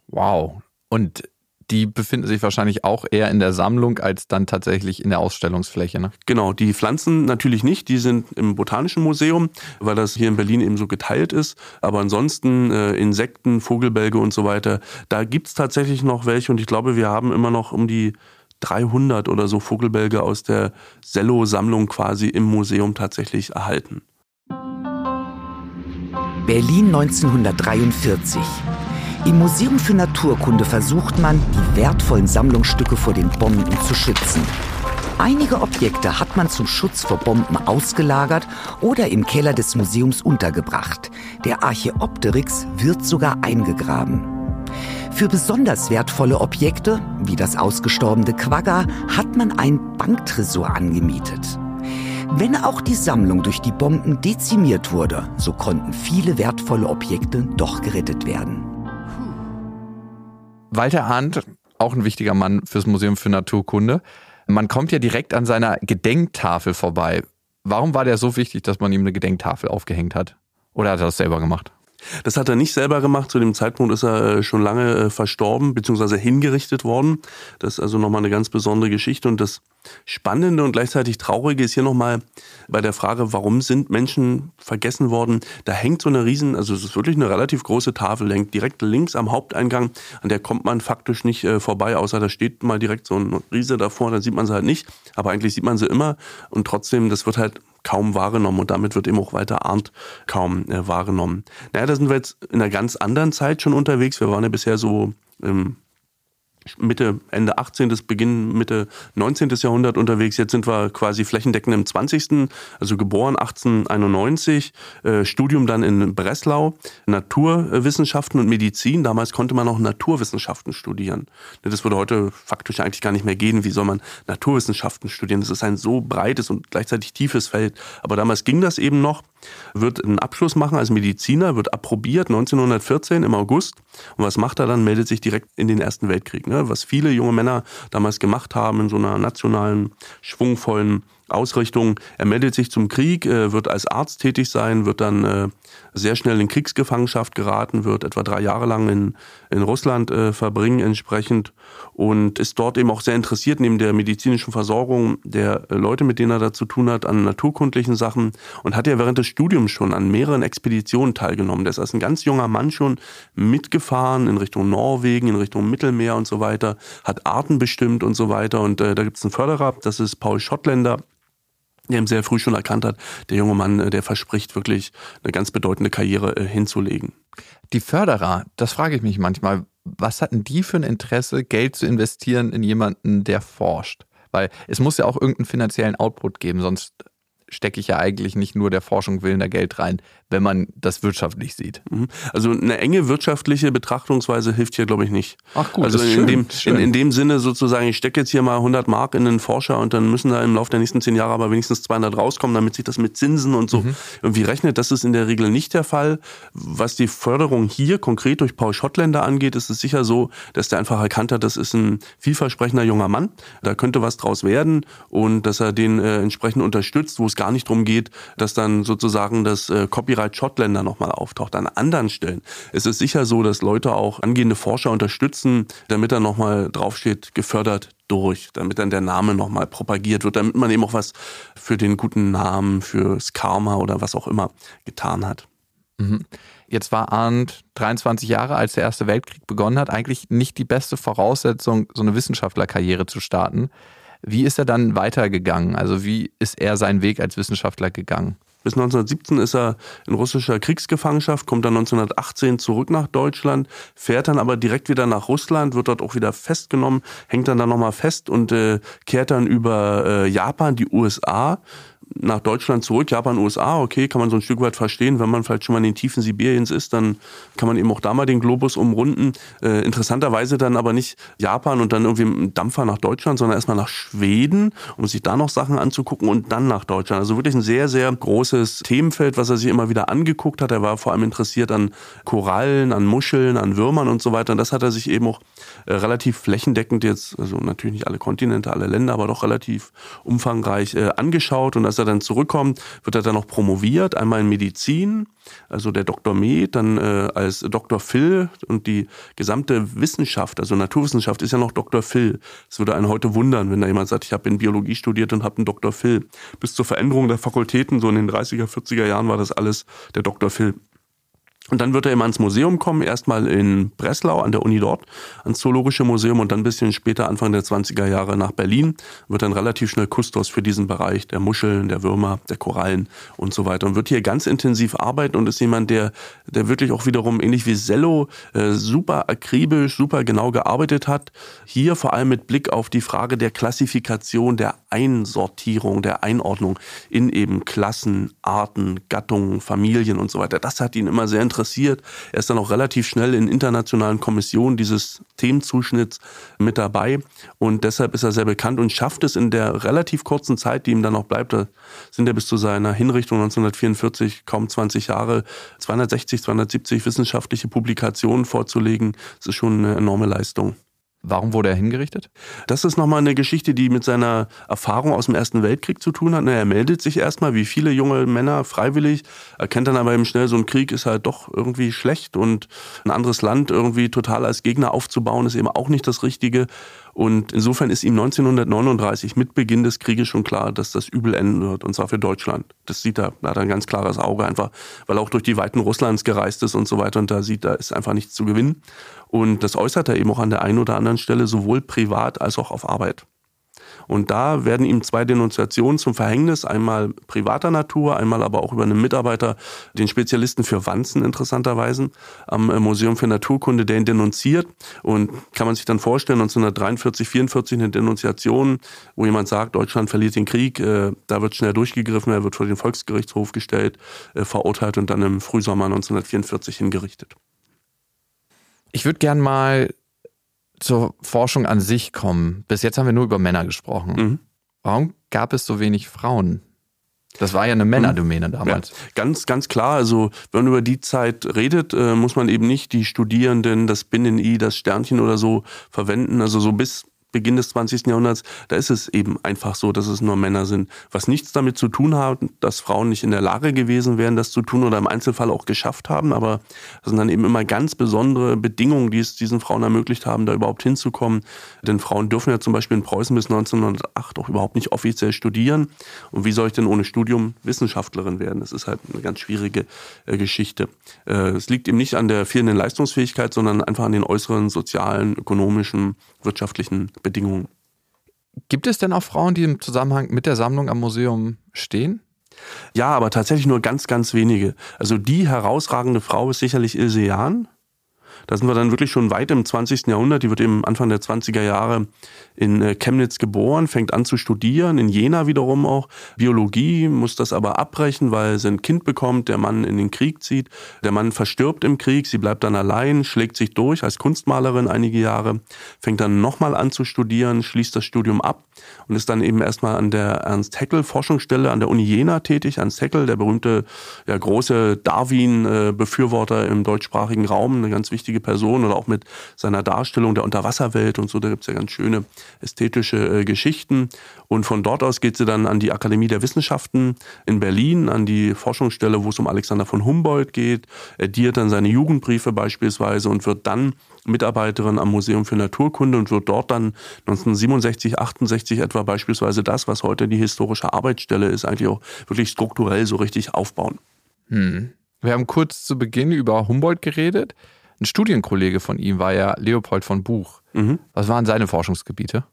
Wow. Und die befinden sich wahrscheinlich auch eher in der Sammlung als dann tatsächlich in der Ausstellungsfläche. Ne? Genau, die Pflanzen natürlich nicht, die sind im Botanischen Museum, weil das hier in Berlin eben so geteilt ist. Aber ansonsten äh, Insekten, Vogelbälge und so weiter, da gibt es tatsächlich noch welche und ich glaube, wir haben immer noch um die 300 oder so Vogelbälge aus der Sello-Sammlung quasi im Museum tatsächlich erhalten. Berlin 1943. Im Museum für Naturkunde versucht man, die wertvollen Sammlungsstücke vor den Bomben zu schützen. Einige Objekte hat man zum Schutz vor Bomben ausgelagert oder im Keller des Museums untergebracht. Der Archäopteryx wird sogar eingegraben. Für besonders wertvolle Objekte, wie das ausgestorbene Quagga, hat man ein Banktresor angemietet. Wenn auch die Sammlung durch die Bomben dezimiert wurde, so konnten viele wertvolle Objekte doch gerettet werden. Walter Arndt, auch ein wichtiger Mann fürs Museum für Naturkunde. Man kommt ja direkt an seiner Gedenktafel vorbei. Warum war der so wichtig, dass man ihm eine Gedenktafel aufgehängt hat? Oder hat er das selber gemacht? Das hat er nicht selber gemacht. Zu dem Zeitpunkt ist er äh, schon lange äh, verstorben bzw. hingerichtet worden. Das ist also nochmal eine ganz besondere Geschichte. Und das Spannende und gleichzeitig Traurige ist hier nochmal bei der Frage, warum sind Menschen vergessen worden? Da hängt so eine riesen, also es ist wirklich eine relativ große Tafel, hängt direkt links am Haupteingang. An der kommt man faktisch nicht äh, vorbei, außer da steht mal direkt so ein Riese davor, dann sieht man sie halt nicht. Aber eigentlich sieht man sie immer. Und trotzdem, das wird halt kaum wahrgenommen und damit wird eben auch weiter Arndt kaum äh, wahrgenommen. Naja, da sind wir jetzt in einer ganz anderen Zeit schon unterwegs. Wir waren ja bisher so im Mitte, Ende 18. Beginn, Mitte 19. Jahrhundert unterwegs. Jetzt sind wir quasi flächendeckend im 20. Also geboren 1891, äh, Studium dann in Breslau, Naturwissenschaften und Medizin. Damals konnte man auch Naturwissenschaften studieren. Das würde heute faktisch eigentlich gar nicht mehr gehen. Wie soll man Naturwissenschaften studieren? Das ist ein so breites und gleichzeitig tiefes Feld. Aber damals ging das eben noch. Wird einen Abschluss machen als Mediziner, wird approbiert 1914 im August. Und was macht er dann? Meldet sich direkt in den Ersten Weltkrieg ne, was viele junge Männer damals gemacht haben in so einer nationalen, schwungvollen Ausrichtung. Er meldet sich zum Krieg, äh, wird als Arzt tätig sein, wird dann äh, sehr schnell in Kriegsgefangenschaft geraten, wird etwa drei Jahre lang in, in Russland äh, verbringen entsprechend und ist dort eben auch sehr interessiert neben der medizinischen Versorgung der Leute, mit denen er da zu tun hat, an naturkundlichen Sachen und hat ja während des Studiums schon an mehreren Expeditionen teilgenommen. Der ist als ein ganz junger Mann schon mitgefahren in Richtung Norwegen, in Richtung Mittelmeer und so weiter, hat Arten bestimmt und so weiter und äh, da gibt es einen Förderer, das ist Paul Schottländer, der ihm sehr früh schon erkannt hat, der junge Mann, äh, der verspricht wirklich eine ganz bedeutende Karriere äh, hinzulegen. Die Förderer, das frage ich mich manchmal, was hatten die für ein Interesse, Geld zu investieren in jemanden, der forscht? Weil es muss ja auch irgendeinen finanziellen Output geben, sonst stecke ich ja eigentlich nicht nur der Forschung willen da Geld rein, wenn man das wirtschaftlich sieht. Mhm. Also eine enge wirtschaftliche Betrachtungsweise hilft hier, glaube ich, nicht. Ach gut, also in, schön, dem, in, in, dem Sinne sozusagen, ich stecke jetzt hier mal 100 Mark in einen Forscher und dann müssen da im Laufe der nächsten zehn Jahre aber wenigstens 200 rauskommen, damit sich das mit Zinsen und so mhm. irgendwie rechnet. Das ist in der Regel nicht der Fall. Was die Förderung hier konkret durch Paul Schottländer angeht, ist es sicher so, dass der einfach erkannt hat, das ist ein vielversprechender junger Mann, da könnte was draus werden und dass er den äh, entsprechend unterstützt, wo es gar nicht darum geht, dass dann sozusagen das äh, Copyright Schottländer nochmal auftaucht. An anderen Stellen ist es sicher so, dass Leute auch angehende Forscher unterstützen, damit da nochmal draufsteht, gefördert durch, damit dann der Name nochmal propagiert wird, damit man eben auch was für den guten Namen, fürs Karma oder was auch immer getan hat. Mhm. Jetzt war Arndt 23 Jahre, als der Erste Weltkrieg begonnen hat, eigentlich nicht die beste Voraussetzung, so eine Wissenschaftlerkarriere zu starten. Wie ist er dann weitergegangen? Also wie ist er seinen Weg als Wissenschaftler gegangen? Bis 1917 ist er in russischer Kriegsgefangenschaft, kommt dann 1918 zurück nach Deutschland, fährt dann aber direkt wieder nach Russland, wird dort auch wieder festgenommen, hängt dann da nochmal fest und äh, kehrt dann über äh, Japan, die USA, nach Deutschland zurück, Japan, USA, okay, kann man so ein Stück weit verstehen. Wenn man vielleicht schon mal in den Tiefen Sibiriens ist, dann kann man eben auch da mal den Globus umrunden. Äh, interessanterweise dann aber nicht Japan und dann irgendwie ein Dampfer nach Deutschland, sondern erstmal nach Schweden, um sich da noch Sachen anzugucken und dann nach Deutschland. Also wirklich ein sehr, sehr großes Themenfeld, was er sich immer wieder angeguckt hat. Er war vor allem interessiert an Korallen, an Muscheln, an Würmern und so weiter. Und das hat er sich eben auch äh, relativ flächendeckend jetzt, also natürlich nicht alle Kontinente, alle Länder, aber doch relativ umfangreich äh, angeschaut. Und als er dann zurückkommt, wird er dann noch promoviert, einmal in Medizin, also der Dr. Med, dann äh, als Dr. Phil und die gesamte Wissenschaft, also Naturwissenschaft ist ja noch Dr. Phil. Es würde einen heute wundern, wenn da jemand sagt, ich habe in Biologie studiert und habe einen Dr. Phil. Bis zur Veränderung der Fakultäten, so in den 30er, 40er Jahren war das alles der Dr. Phil. Und dann wird er immer ans Museum kommen, erstmal in Breslau an der Uni dort, ans Zoologische Museum und dann ein bisschen später, Anfang der 20er Jahre nach Berlin, wird dann relativ schnell Kustos für diesen Bereich der Muscheln, der Würmer, der Korallen und so weiter und wird hier ganz intensiv arbeiten und ist jemand, der, der wirklich auch wiederum ähnlich wie Sello äh, super akribisch, super genau gearbeitet hat. Hier vor allem mit Blick auf die Frage der Klassifikation, der Einsortierung, der Einordnung in eben Klassen, Arten, Gattungen, Familien und so weiter. Das hat ihn immer sehr interessiert. Er ist dann auch relativ schnell in internationalen Kommissionen dieses Themenzuschnitts mit dabei und deshalb ist er sehr bekannt und schafft es in der relativ kurzen Zeit, die ihm dann noch bleibt, da sind er bis zu seiner Hinrichtung 1944 kaum 20 Jahre, 260, 270 wissenschaftliche Publikationen vorzulegen. Das ist schon eine enorme Leistung. Warum wurde er hingerichtet? Das ist nochmal eine Geschichte, die mit seiner Erfahrung aus dem Ersten Weltkrieg zu tun hat. Er meldet sich erstmal, wie viele junge Männer, freiwillig, erkennt dann aber eben schnell, so ein Krieg ist halt doch irgendwie schlecht und ein anderes Land irgendwie total als Gegner aufzubauen, ist eben auch nicht das Richtige. Und insofern ist ihm 1939 mit Beginn des Krieges schon klar, dass das übel enden wird, und zwar für Deutschland. Das sieht er, da hat er ein ganz klares Auge einfach, weil er auch durch die Weiten Russlands gereist ist und so weiter und da sieht, da ist einfach nichts zu gewinnen. Und das äußert er eben auch an der einen oder anderen Stelle, sowohl privat als auch auf Arbeit. Und da werden ihm zwei Denunziationen zum Verhängnis, einmal privater Natur, einmal aber auch über einen Mitarbeiter, den Spezialisten für Wanzen interessanterweise, am äh, Museum für Naturkunde, der ihn denunziert. Und kann man sich dann vorstellen, 1943, 44 eine Denunziation, wo jemand sagt, Deutschland verliert den Krieg, äh, da wird schnell durchgegriffen, er wird vor den Volksgerichtshof gestellt, äh, verurteilt und dann im Frühsommer 1944 hingerichtet. Ich würde gern mal zur Forschung an sich kommen. Bis jetzt haben wir nur über Männer gesprochen. Mhm. Warum gab es so wenig Frauen? Das war ja eine Männerdomäne damals. Ja, ganz, ganz klar. Also, wenn man über die Zeit redet, äh, muss man eben nicht die Studierenden, das Binnen-I, das Sternchen oder so verwenden. Also, so bis Beginn des 20. Jahrhunderts, da ist es eben einfach so, dass es nur Männer sind. Was nichts damit zu tun hat, dass Frauen nicht in der Lage gewesen wären, das zu tun oder im Einzelfall auch geschafft haben. Aber das sind dann eben immer ganz besondere Bedingungen, die es diesen Frauen ermöglicht haben, da überhaupt hinzukommen. Denn Frauen dürfen ja zum Beispiel in Preußen bis 1908 auch überhaupt nicht offiziell studieren. Und wie soll ich denn ohne Studium Wissenschaftlerin werden? Das ist halt eine ganz schwierige äh, Geschichte. Äh, es liegt eben nicht an der fehlenden Leistungsfähigkeit, sondern einfach an den äußeren sozialen, ökonomischen, wirtschaftlichen Bedingungen. Gibt es denn auch Frauen, die im Zusammenhang mit der Sammlung am Museum stehen? Ja, aber tatsächlich nur ganz, ganz wenige. Also die herausragende Frau ist sicherlich Ilse Jahn. Da sind wir dann wirklich schon weit im 20. Jahrhundert. Die wird eben Anfang der 20er Jahre in äh, Chemnitz geboren, fängt an zu studieren, in Jena wiederum auch Biologie, muss das aber abbrechen, weil sie ein Kind bekommt, der Mann in den Krieg zieht. Der Mann verstirbt im Krieg, sie bleibt dann allein, schlägt sich durch als Kunstmalerin einige Jahre, fängt dann nochmal an zu studieren, schließt das Studium ab und ist dann eben erstmal an der Ernst Haeckel Forschungsstelle an der Uni Jena tätig. Ernst Haeckel, der berühmte, ja, große Darwin-Befürworter im deutschsprachigen Raum, eine ganz wichtige Person oder auch mit seiner Darstellung der Unterwasserwelt und so, da gibt's ja ganz schöne ästhetische äh, Geschichten. Und von dort aus geht sie dann an die Akademie der Wissenschaften in Berlin, an die Forschungsstelle, wo es um Alexander von Humboldt geht, ediert dann seine Jugendbriefe beispielsweise und wird dann Mitarbeiterin am Museum für Naturkunde und wird dort dann 1967, 68 etwa beispielsweise das, was heute die historische Arbeitsstelle ist, eigentlich auch wirklich strukturell so richtig aufbauen. Hm. Wir haben kurz zu Beginn über Humboldt geredet. Ein Studienkollege von ihm war ja Leopold von Buch. Mhm. Was waren seine Forschungsgebiete?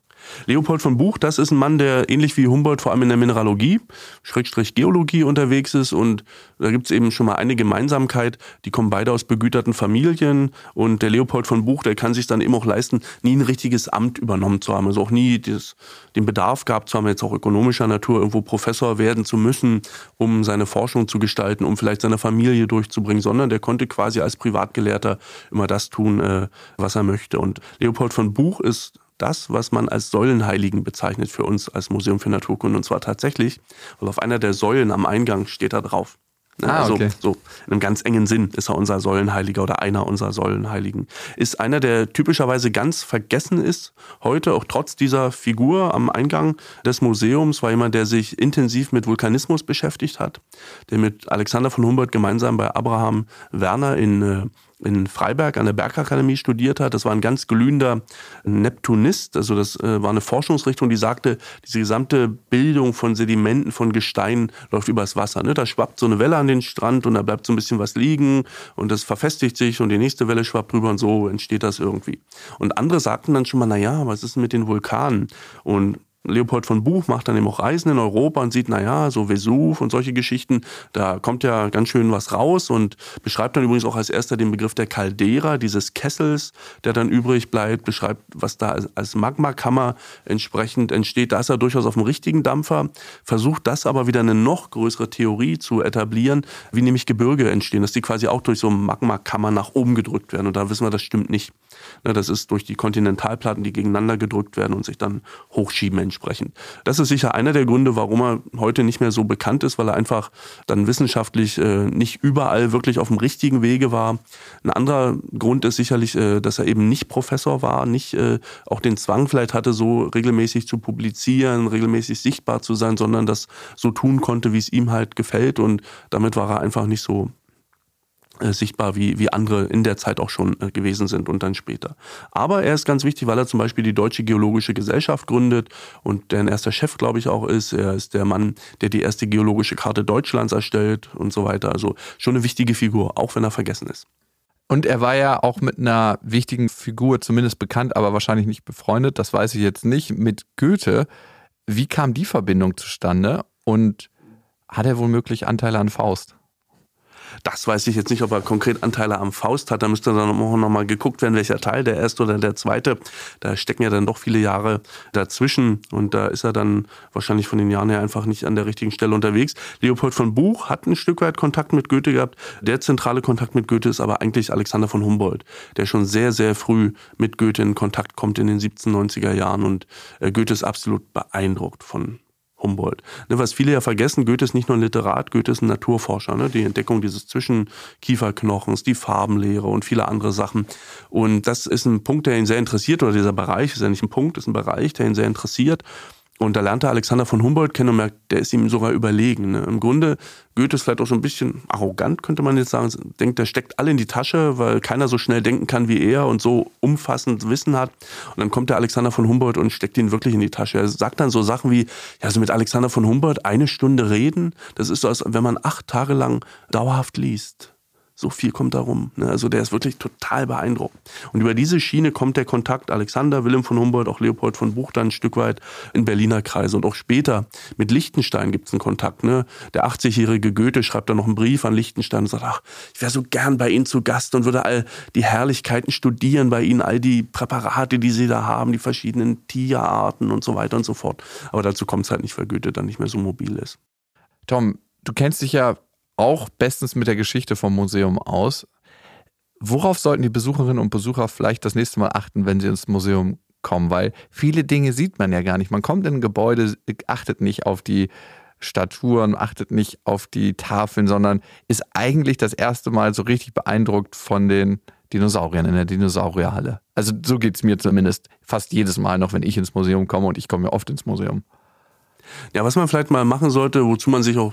Leopold von Buch, das ist ein Mann, der ähnlich wie Humboldt vor allem in der Mineralogie, Schrägstrich Geologie unterwegs ist und da gibt es eben schon mal eine Gemeinsamkeit. Die kommen beide aus begüterten Familien und der Leopold von Buch, der kann sich dann eben auch leisten, nie ein richtiges Amt übernommen zu haben. Also auch nie das, den Bedarf zu haben, jetzt auch ökonomischer Natur irgendwo Professor werden zu müssen, um seine Forschung zu gestalten, um vielleicht seine Familie durchzubringen, sondern der konnte quasi als Privatgelehrter immer das tun, äh, was er möchte. Und Leopold von Buch ist das, was man als Säulenheiligen bezeichnet für uns als Museum für Naturkunde. Und zwar tatsächlich, weil auf einer der Säulen am Eingang steht da drauf. Ne? Ah, also okay. so in einem ganz engen Sinn ist er unser Säulenheiliger oder einer unserer Säulenheiligen. Ist einer, der typischerweise ganz vergessen ist, heute auch trotz dieser Figur am Eingang des Museums, war jemand, der sich intensiv mit Vulkanismus beschäftigt hat, der mit Alexander von Humboldt gemeinsam bei Abraham Werner in äh, in Freiberg an der Bergakademie studiert hat. Das war ein ganz glühender Neptunist. Also das äh, war eine Forschungsrichtung, die sagte, diese gesamte Bildung von Sedimenten, von Gesteinen läuft übers Wasser. Ne? Da schwappt so eine Welle an den Strand und da bleibt so ein bisschen was liegen und das verfestigt sich und die nächste Welle schwappt drüber und so entsteht das irgendwie. Und andere sagten dann schon mal, na ja, was ist denn mit den Vulkanen? Und Leopold von Buch macht dann eben auch Reisen in Europa und sieht, naja, so Vesuv und solche Geschichten, da kommt ja ganz schön was raus und beschreibt dann übrigens auch als erster den Begriff der Caldera, dieses Kessels, der dann übrig bleibt, beschreibt, was da als Magmakammer entsprechend entsteht. Da ist er durchaus auf dem richtigen Dampfer, versucht das aber wieder eine noch größere Theorie zu etablieren, wie nämlich Gebirge entstehen, dass die quasi auch durch so Magmakammer nach oben gedrückt werden. Und da wissen wir, das stimmt nicht. Ne, das ist durch die Kontinentalplatten, die gegeneinander gedrückt werden und sich dann hochschieben entsprechend. Das ist sicher einer der Gründe, warum er heute nicht mehr so bekannt ist, weil er einfach dann wissenschaftlich äh, nicht überall wirklich auf dem richtigen Wege war. Ein anderer Grund ist sicherlich, äh, dass er eben nicht Professor war, nicht äh, auch den Zwang vielleicht hatte, so regelmäßig zu publizieren, regelmäßig sichtbar zu sein, sondern das so tun konnte, wie es ihm halt gefällt und damit war er einfach nicht so sichtbar, wie, wie andere in der Zeit auch schon äh, gewesen sind und dann später. Aber er ist ganz wichtig, weil er zum Beispiel die Deutsche Geologische Gesellschaft gründet und deren erster Chef, glaube ich, auch ist. Er ist der Mann, der die erste geologische Karte Deutschlands erstellt und so weiter. Also schon eine wichtige Figur, auch wenn er vergessen ist. Und er war ja auch mit einer wichtigen Figur zumindest bekannt, aber wahrscheinlich nicht befreundet, das weiß ich jetzt nicht, mit Goethe. Wie kam die Verbindung zustande und hat er womöglich Anteile an Faust? Das weiß ich jetzt nicht, ob er konkret Anteile am Faust hat. Da müsste dann auch noch mal geguckt werden, welcher Teil, der erste oder der zweite. Da stecken ja dann doch viele Jahre dazwischen und da ist er dann wahrscheinlich von den Jahren her einfach nicht an der richtigen Stelle unterwegs. Leopold von Buch hat ein Stück weit Kontakt mit Goethe gehabt. Der zentrale Kontakt mit Goethe ist aber eigentlich Alexander von Humboldt, der schon sehr, sehr früh mit Goethe in Kontakt kommt in den 1790er Jahren und äh, Goethe ist absolut beeindruckt von Humboldt. Ne, was viele ja vergessen, Goethe ist nicht nur ein Literat, Goethe ist ein Naturforscher. Ne? Die Entdeckung dieses Zwischenkieferknochens, die Farbenlehre und viele andere Sachen. Und das ist ein Punkt, der ihn sehr interessiert, oder dieser Bereich ist ja nicht ein Punkt, ist ein Bereich, der ihn sehr interessiert. Und da lernt er Alexander von Humboldt kennen und merkt, der ist ihm sogar überlegen. Ne? Im Grunde, Goethe ist vielleicht auch so ein bisschen arrogant, könnte man jetzt sagen. Denkt, der steckt alle in die Tasche, weil keiner so schnell denken kann wie er und so umfassend Wissen hat. Und dann kommt der Alexander von Humboldt und steckt ihn wirklich in die Tasche. Er sagt dann so Sachen wie, ja, also mit Alexander von Humboldt eine Stunde reden, das ist so, als wenn man acht Tage lang dauerhaft liest. So viel kommt da rum. Ne? Also der ist wirklich total beeindruckt. Und über diese Schiene kommt der Kontakt Alexander, Wilhelm von Humboldt, auch Leopold von Buch dann ein Stück weit in Berliner Kreise. Und auch später mit Liechtenstein gibt es einen Kontakt. Ne? Der 80-jährige Goethe schreibt dann noch einen Brief an Liechtenstein und sagt, ach, ich wäre so gern bei Ihnen zu Gast und würde all die Herrlichkeiten studieren bei Ihnen, all die Präparate, die Sie da haben, die verschiedenen Tierarten und so weiter und so fort. Aber dazu kommt es halt nicht, weil Goethe dann nicht mehr so mobil ist. Tom, du kennst dich ja auch bestens mit der Geschichte vom Museum aus. Worauf sollten die Besucherinnen und Besucher vielleicht das nächste Mal achten, wenn sie ins Museum kommen? Weil viele Dinge sieht man ja gar nicht. Man kommt in ein Gebäude, achtet nicht auf die Statuen, achtet nicht auf die Tafeln, sondern ist eigentlich das erste Mal so richtig beeindruckt von den Dinosauriern in der Dinosaurierhalle. Also so geht es mir zumindest fast jedes Mal noch, wenn ich ins Museum komme und ich komme ja oft ins Museum. Ja, was man vielleicht mal machen sollte, wozu man sich auch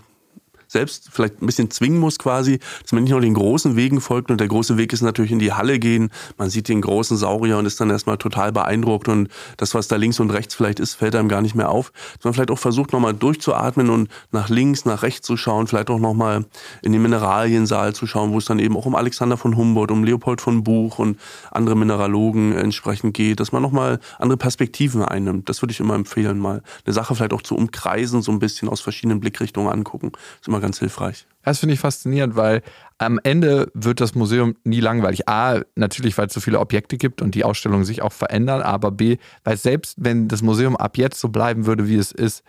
selbst vielleicht ein bisschen zwingen muss quasi, dass man nicht nur den großen Wegen folgt und der große Weg ist natürlich in die Halle gehen. Man sieht den großen Saurier und ist dann erstmal total beeindruckt und das, was da links und rechts vielleicht ist, fällt einem gar nicht mehr auf. Dass man vielleicht auch versucht, nochmal durchzuatmen und nach links, nach rechts zu schauen, vielleicht auch nochmal in den Mineraliensaal zu schauen, wo es dann eben auch um Alexander von Humboldt, um Leopold von Buch und andere Mineralogen entsprechend geht, dass man nochmal andere Perspektiven einnimmt. Das würde ich immer empfehlen, mal eine Sache vielleicht auch zu umkreisen, so ein bisschen aus verschiedenen Blickrichtungen angucken. Das ist immer ganz hilfreich. Das finde ich faszinierend, weil am Ende wird das Museum nie langweilig. A, natürlich, weil es so viele Objekte gibt und die Ausstellungen sich auch verändern, aber B, weil selbst wenn das Museum ab jetzt so bleiben würde, wie es ist,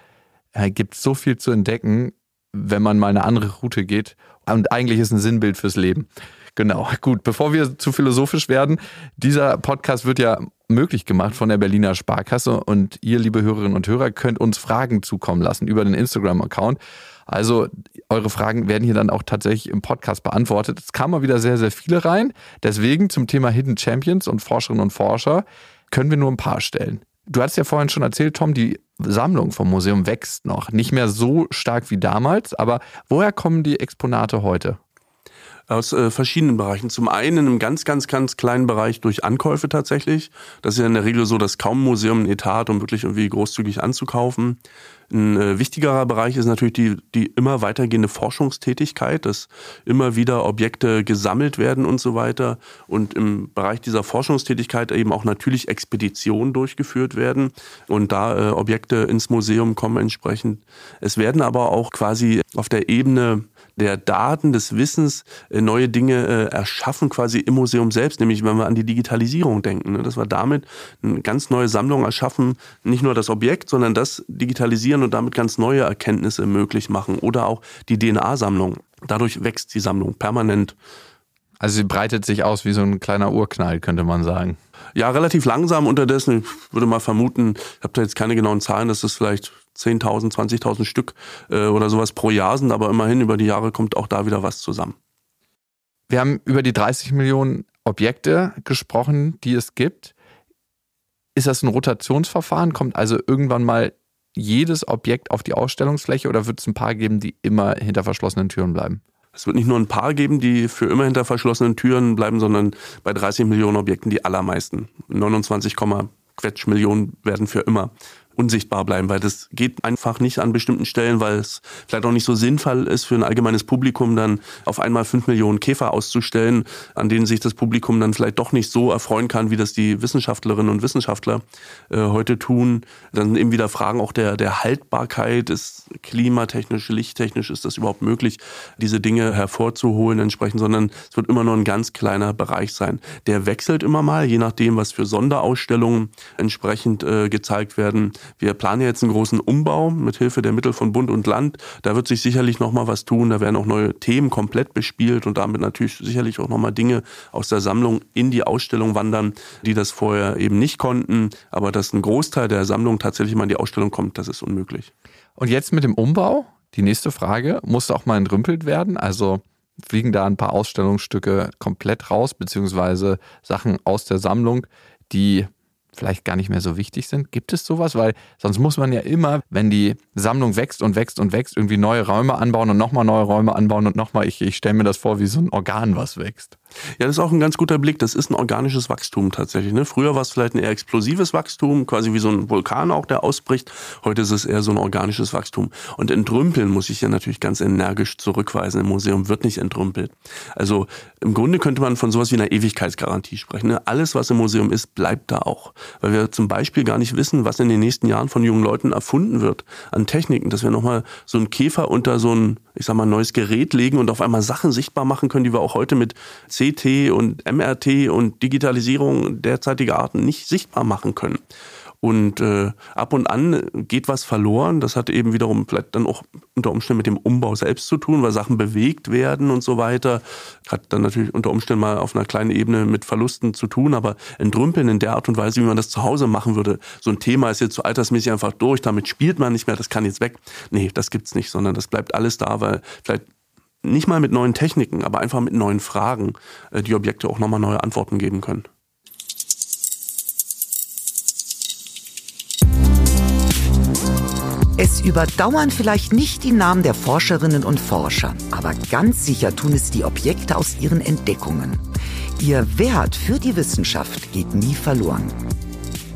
äh, gibt es so viel zu entdecken, wenn man mal eine andere Route geht. Und eigentlich ist ein Sinnbild fürs Leben. Genau, gut, bevor wir zu philosophisch werden, dieser Podcast wird ja möglich gemacht von der Berliner Sparkasse und ihr, liebe Hörerinnen und Hörer, könnt uns Fragen zukommen lassen über den Instagram-Account. Also eure Fragen werden hier dann auch tatsächlich im Podcast beantwortet. Es kamen mal wieder sehr, sehr viele rein. Deswegen zum Thema Hidden Champions und Forscherinnen und Forscher können wir nur ein paar stellen. Du hast ja vorhin schon erzählt, Tom, die Sammlung vom Museum wächst noch. Nicht mehr so stark wie damals, aber woher kommen die Exponate heute? aus äh, verschiedenen Bereichen. Zum einen in einem ganz, ganz, ganz kleinen Bereich durch Ankäufe tatsächlich. Das ist ja in der Regel so, dass kaum ein Museum ein Etat hat, um wirklich irgendwie großzügig anzukaufen. Ein äh, wichtigerer Bereich ist natürlich die, die immer weitergehende Forschungstätigkeit, dass immer wieder Objekte gesammelt werden und so weiter. Und im Bereich dieser Forschungstätigkeit eben auch natürlich Expeditionen durchgeführt werden und da äh, Objekte ins Museum kommen entsprechend. Es werden aber auch quasi auf der Ebene der Daten, des Wissens äh, neue Dinge äh, erschaffen, quasi im Museum selbst, nämlich wenn wir an die Digitalisierung denken, ne, dass wir damit eine ganz neue Sammlung erschaffen, nicht nur das Objekt, sondern das digitalisieren und damit ganz neue Erkenntnisse möglich machen oder auch die DNA-Sammlung. Dadurch wächst die Sammlung permanent. Also sie breitet sich aus wie so ein kleiner Urknall, könnte man sagen. Ja, relativ langsam unterdessen. Ich würde mal vermuten, ich habe da jetzt keine genauen Zahlen, dass das vielleicht 10.000, 20.000 Stück äh, oder sowas pro Jahr sind, aber immerhin über die Jahre kommt auch da wieder was zusammen. Wir haben über die 30 Millionen Objekte gesprochen, die es gibt. Ist das ein Rotationsverfahren? Kommt also irgendwann mal jedes Objekt auf die Ausstellungsfläche oder wird es ein paar geben, die immer hinter verschlossenen Türen bleiben? Es wird nicht nur ein paar geben, die für immer hinter verschlossenen Türen bleiben, sondern bei 30 Millionen Objekten die allermeisten. 29, Quetsch Millionen werden für immer unsichtbar bleiben, weil das geht einfach nicht an bestimmten Stellen, weil es vielleicht auch nicht so sinnvoll ist für ein allgemeines Publikum dann auf einmal fünf Millionen Käfer auszustellen, an denen sich das Publikum dann vielleicht doch nicht so erfreuen kann, wie das die Wissenschaftlerinnen und Wissenschaftler äh, heute tun. Dann eben wieder Fragen auch der, der Haltbarkeit, ist klimatechnisch, lichttechnisch, ist das überhaupt möglich, diese Dinge hervorzuholen entsprechend, sondern es wird immer nur ein ganz kleiner Bereich sein. Der wechselt immer mal, je nachdem, was für Sonderausstellungen entsprechend äh, gezeigt werden. Wir planen jetzt einen großen Umbau mit Hilfe der Mittel von Bund und Land. Da wird sich sicherlich noch mal was tun. Da werden auch neue Themen komplett bespielt und damit natürlich sicherlich auch noch mal Dinge aus der Sammlung in die Ausstellung wandern, die das vorher eben nicht konnten. Aber dass ein Großteil der Sammlung tatsächlich mal in die Ausstellung kommt, das ist unmöglich. Und jetzt mit dem Umbau? Die nächste Frage, muss auch mal entrümpelt werden? Also fliegen da ein paar Ausstellungsstücke komplett raus, beziehungsweise Sachen aus der Sammlung, die vielleicht gar nicht mehr so wichtig sind? Gibt es sowas? Weil sonst muss man ja immer, wenn die Sammlung wächst und wächst und wächst, irgendwie neue Räume anbauen und nochmal neue Räume anbauen und nochmal, ich, ich stelle mir das vor wie so ein Organ, was wächst. Ja, das ist auch ein ganz guter Blick. Das ist ein organisches Wachstum tatsächlich. Ne? Früher war es vielleicht ein eher explosives Wachstum, quasi wie so ein Vulkan auch, der ausbricht. Heute ist es eher so ein organisches Wachstum. Und entrümpeln muss ich ja natürlich ganz energisch zurückweisen. Im Museum wird nicht entrümpelt. Also im Grunde könnte man von sowas wie einer Ewigkeitsgarantie sprechen. Ne? Alles, was im Museum ist, bleibt da auch. Weil wir zum Beispiel gar nicht wissen, was in den nächsten Jahren von jungen Leuten erfunden wird an Techniken, dass wir nochmal so einen Käfer unter so ein, ich sag mal, neues Gerät legen und auf einmal Sachen sichtbar machen können, die wir auch heute mit CT und MRT und Digitalisierung derzeitiger Arten nicht sichtbar machen können. Und äh, ab und an geht was verloren. Das hat eben wiederum vielleicht dann auch unter Umständen mit dem Umbau selbst zu tun, weil Sachen bewegt werden und so weiter. Hat dann natürlich unter Umständen mal auf einer kleinen Ebene mit Verlusten zu tun, aber entrümpeln in der Art und Weise, wie man das zu Hause machen würde. So ein Thema ist jetzt so altersmäßig einfach durch, damit spielt man nicht mehr, das kann jetzt weg. Nee, das gibt's nicht, sondern das bleibt alles da, weil vielleicht nicht mal mit neuen Techniken, aber einfach mit neuen Fragen äh, die Objekte auch nochmal neue Antworten geben können. Es überdauern vielleicht nicht die Namen der Forscherinnen und Forscher, aber ganz sicher tun es die Objekte aus ihren Entdeckungen. Ihr Wert für die Wissenschaft geht nie verloren.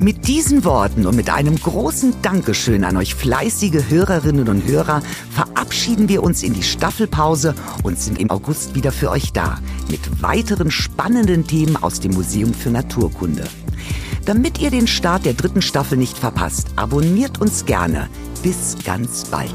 Mit diesen Worten und mit einem großen Dankeschön an euch fleißige Hörerinnen und Hörer verabschieden wir uns in die Staffelpause und sind im August wieder für euch da mit weiteren spannenden Themen aus dem Museum für Naturkunde. Damit ihr den Start der dritten Staffel nicht verpasst, abonniert uns gerne. Bis ganz bald.